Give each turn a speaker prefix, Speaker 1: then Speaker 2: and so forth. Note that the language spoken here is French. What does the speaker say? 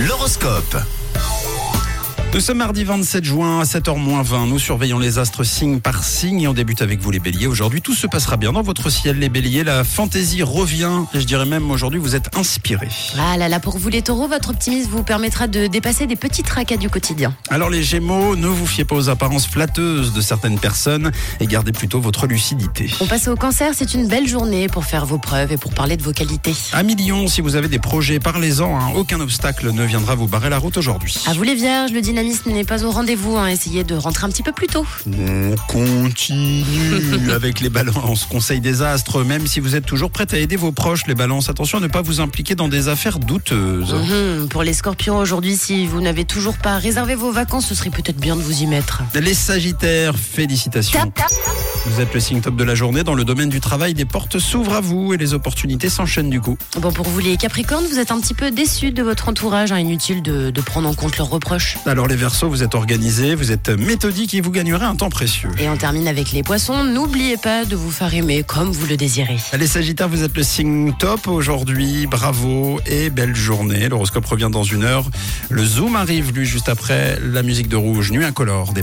Speaker 1: L'horoscope.
Speaker 2: Nous sommes mardi 27 juin à 7h20. Nous surveillons les astres signe par signe et on débute avec vous les béliers. Aujourd'hui, tout se passera bien dans votre ciel les béliers. La fantaisie revient et je dirais même aujourd'hui vous êtes inspirés.
Speaker 3: Ah là là, pour vous les taureaux, votre optimisme vous permettra de dépasser des petits tracas du quotidien.
Speaker 2: Alors les gémeaux, ne vous fiez pas aux apparences flatteuses de certaines personnes et gardez plutôt votre lucidité.
Speaker 3: On passe au cancer, c'est une belle journée pour faire vos preuves et pour parler de vos qualités.
Speaker 2: À million, si vous avez des projets, parlez-en. hein. Aucun obstacle ne viendra vous barrer la route aujourd'hui.
Speaker 3: À vous les vierges, le dynamisme n'est pas au rendez-vous, hein. essayez de rentrer un petit peu plus tôt.
Speaker 2: On continue avec les balances. Conseil des astres, même si vous êtes toujours prête à aider vos proches, les balances, attention à ne pas vous impliquer dans des affaires douteuses.
Speaker 3: Mhm. Pour les scorpions aujourd'hui, si vous n'avez toujours pas réservé vos vacances, ce serait peut-être bien de vous y mettre.
Speaker 2: Les sagittaires, félicitations.
Speaker 3: Tap, tap.
Speaker 2: Vous êtes le signe top de la journée. Dans le domaine du travail, des portes s'ouvrent à vous et les opportunités s'enchaînent du coup.
Speaker 3: Bon, pour vous les capricornes, vous êtes un petit peu déçus de votre entourage, hein. inutile de, de prendre en compte leurs reproches.
Speaker 2: Alors les versos, vous êtes organisés, vous êtes méthodiques et vous gagnerez un temps précieux.
Speaker 3: Et on termine avec les poissons, n'oubliez pas de vous faire aimer comme vous le désirez.
Speaker 2: Les Sagittaires, vous êtes le signe top aujourd'hui. Bravo et belle journée. L'horoscope revient dans une heure. Le Zoom arrive, lui, juste après la musique de rouge. Nuit incolore. Des